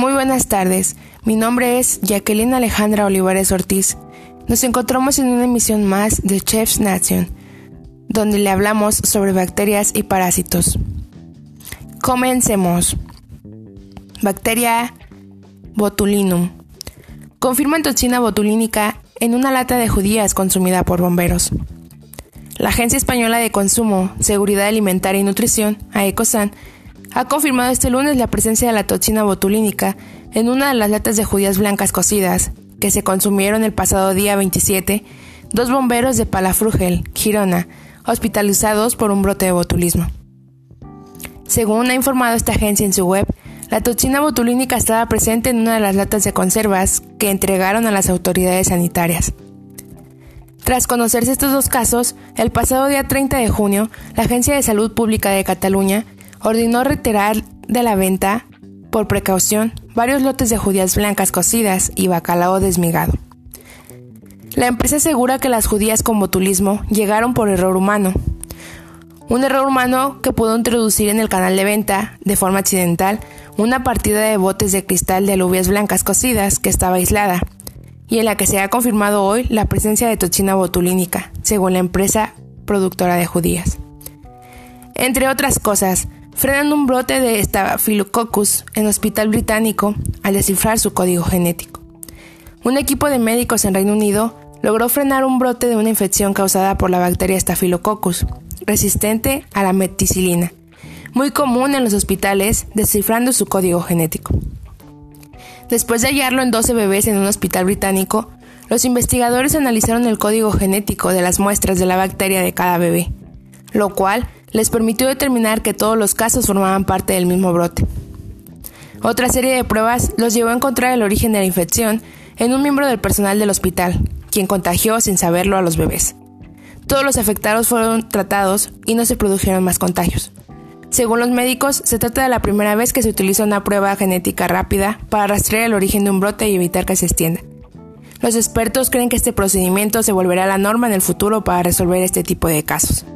Muy buenas tardes, mi nombre es Jacqueline Alejandra Olivares Ortiz. Nos encontramos en una emisión más de Chef's Nation, donde le hablamos sobre bacterias y parásitos. Comencemos. Bacteria botulinum. Confirman toxina botulínica en una lata de judías consumida por bomberos. La Agencia Española de Consumo, Seguridad Alimentaria y Nutrición, AECOSAN, ha confirmado este lunes la presencia de la toxina botulínica en una de las latas de judías blancas cocidas que se consumieron el pasado día 27 dos bomberos de Palafrugel, Girona, hospitalizados por un brote de botulismo. Según ha informado esta agencia en su web, la toxina botulínica estaba presente en una de las latas de conservas que entregaron a las autoridades sanitarias. Tras conocerse estos dos casos, el pasado día 30 de junio, la Agencia de Salud Pública de Cataluña ordenó retirar de la venta, por precaución, varios lotes de judías blancas cocidas y bacalao desmigado. La empresa asegura que las judías con botulismo llegaron por error humano. Un error humano que pudo introducir en el canal de venta, de forma accidental, una partida de botes de cristal de alubias blancas cocidas que estaba aislada, y en la que se ha confirmado hoy la presencia de toxina botulínica, según la empresa productora de judías. Entre otras cosas, frenan un brote de Staphylococcus en hospital británico al descifrar su código genético. Un equipo de médicos en Reino Unido logró frenar un brote de una infección causada por la bacteria Staphylococcus, resistente a la meticilina, muy común en los hospitales, descifrando su código genético. Después de hallarlo en 12 bebés en un hospital británico, los investigadores analizaron el código genético de las muestras de la bacteria de cada bebé, lo cual les permitió determinar que todos los casos formaban parte del mismo brote. Otra serie de pruebas los llevó a encontrar el origen de la infección en un miembro del personal del hospital, quien contagió sin saberlo a los bebés. Todos los afectados fueron tratados y no se produjeron más contagios. Según los médicos, se trata de la primera vez que se utiliza una prueba genética rápida para rastrear el origen de un brote y evitar que se extienda. Los expertos creen que este procedimiento se volverá la norma en el futuro para resolver este tipo de casos.